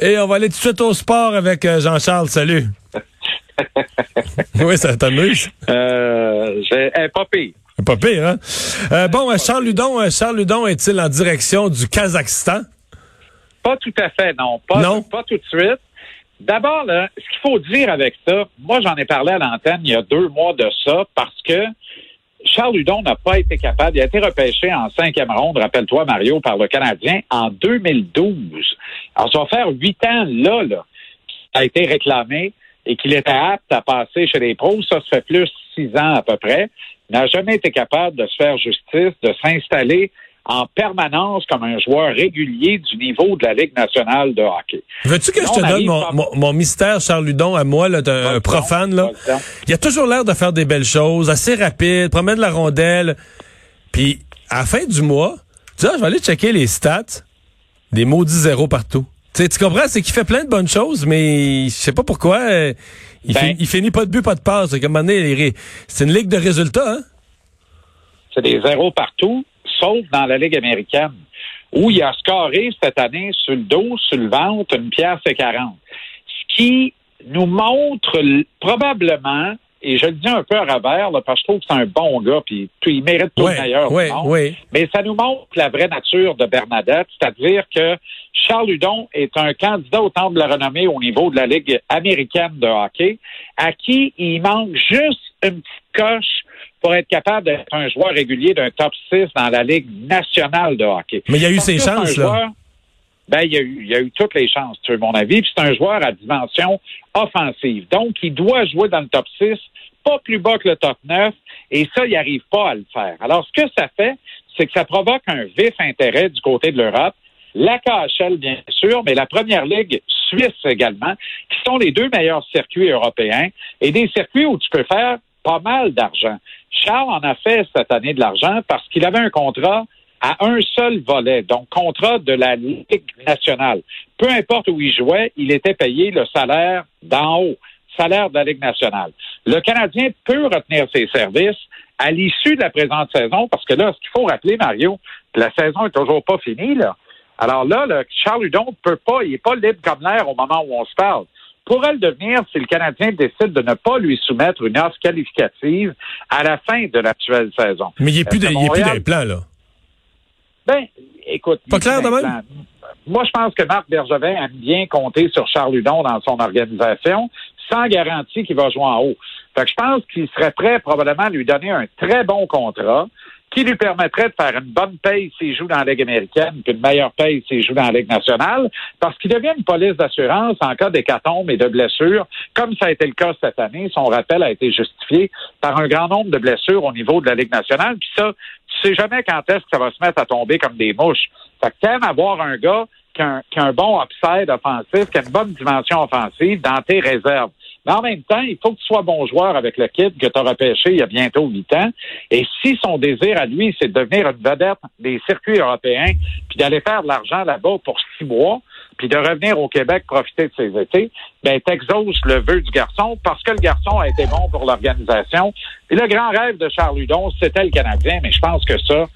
Et on va aller tout de suite au sport avec euh, Jean-Charles. Salut. oui, ça t'amuse. Euh, j'ai pas pire. Pas pire, hein? Euh, bon, Charles Ludon, Charles Ludon est-il en direction du Kazakhstan? Pas tout à fait, non. Pas, Non? pas tout de suite. D'abord, ce qu'il faut dire avec ça, moi j'en ai parlé à l'antenne il y a deux mois de ça parce que Charles Hudon n'a pas été capable. Il a été repêché en cinquième ronde, rappelle-toi, Mario, par le Canadien en 2012. Alors, ça va faire huit ans là, là, qu'il a été réclamé et qu'il était apte à passer chez les pros. Ça, ça fait plus six ans à peu près. Il n'a jamais été capable de se faire justice, de s'installer en permanence comme un joueur régulier du niveau de la Ligue nationale de hockey. Veux-tu que je te on donne mon, pas- mon, mon mystère, Charles Ludon, à moi, là, un profane, là? Il a toujours l'air de faire des belles choses, assez rapide, promène la rondelle. Puis, à la fin du mois, tu sais, je vais aller checker les stats. Des maudits zéros partout. Tu comprends? C'est qu'il fait plein de bonnes choses, mais je sais pas pourquoi. euh, il, Ben- fin- il finit pas de but, pas de passe. Comme un c'est une ligue de résultats, hein? C'est des zéros partout, sauf dans la Ligue américaine, où il a scoré cette année sur le dos, sur le ventre, une pièce et 40. Ce qui nous montre probablement, et je le dis un peu à là, parce que je trouve que c'est un bon gars, puis il mérite tout Ouais, le meilleur ouais, monde. ouais. Mais ça nous montre la vraie nature de Bernadette, c'est-à-dire que Charles Hudon est un candidat au temple de la renommée au niveau de la Ligue américaine de hockey, à qui il manque juste une petite coche pour être capable d'être un joueur régulier d'un top 6 dans la Ligue nationale de hockey. Mais il y a eu ses chances, là. joueur- Ben, il y, a eu, a eu toutes les chances, tu veux mon avis. Puis c'est un joueur à dimension offensive. Donc, il doit jouer dans le top 6, pas plus bas que le top 9, et ça, il n'arrive pas à le faire. Alors, ce que ça fait, c'est que ça provoque un vif intérêt du côté de l'Europe. La KHL, bien sûr, mais la première ligue suisse également, qui sont les deux meilleurs circuits européens et des circuits où tu peux faire pas mal d'argent. Charles en a fait cette année de l'argent parce qu'il avait un contrat à un seul volet, donc contrat de la Ligue nationale. Peu importe où il jouait, il était payé le salaire d'en haut, salaire de la Ligue nationale. Le Canadien peut retenir ses services à l'issue de la présente saison, parce que là, ce qu'il faut rappeler, Mario, la saison est toujours pas finie, là. Alors là, le Charles Hudon peut pas, il est pas libre comme l'air au moment où on se parle. Pourrait le devenir si le Canadien décide de ne pas lui soumettre une offre qualificative à la fin de l'actuelle saison. Mais il il est plus les plans, là. Ben, écoute. Pas clair de même? Moi, je pense que Marc Bergevin aime bien compter sur Charles Hudon dans son organisation, sans garantie qu'il va jouer en haut. Fait que je pense qu'il serait prêt probablement à lui donner un très bon contrat qui lui permettrait de faire une bonne paye s'il joue dans la Ligue américaine, puis une meilleure paye s'il joue dans la Ligue nationale, parce qu'il devient une police d'assurance en cas d'hécatombe et de blessures, comme ça a été le cas cette année. Son rappel a été justifié par un grand nombre de blessures au niveau de la Ligue nationale. Puis ça, tu sais jamais quand est-ce que ça va se mettre à tomber comme des mouches. Fait que t'aimes avoir un gars qui a un, qui a un bon upside offensif, qui a une bonne dimension offensive dans tes réserves. Mais en même temps, il faut que tu sois bon joueur avec le kid que tu as repêché il y a bientôt huit ans. Et si son désir à lui, c'est de devenir une vedette des circuits européens, puis d'aller faire de l'argent là-bas pour six mois, puis de revenir au Québec profiter de ses étés, ben t'exauces le vœu du garçon parce que le garçon a été bon pour l'organisation. Et le grand rêve de Charles Hudon, c'était le Canadien, mais je pense que ça,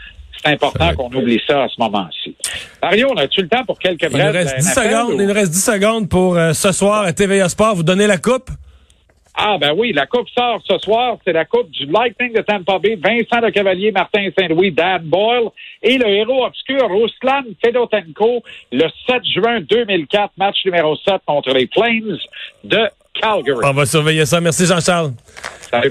c'est important qu'on oublie ça à ce moment-ci. Mario, on a-tu le temps pour quelques Il nous brèves reste de 10 NFL, secondes, ou- il nous reste 10 secondes pour euh, ce soir à TVA Sport. Vous donnez la coupe? Ah ben oui, la coupe sort ce soir, c'est la coupe du Lightning de Tampa Bay, Vincent Le Cavalier, Martin Saint-Louis, Dan Boyle et le héros obscur Ruslan Fedotenko le 7 juin 2004, match numéro 7 contre les Flames de Calgary. On va surveiller ça. Merci Jean-Charles. Salut, Mario.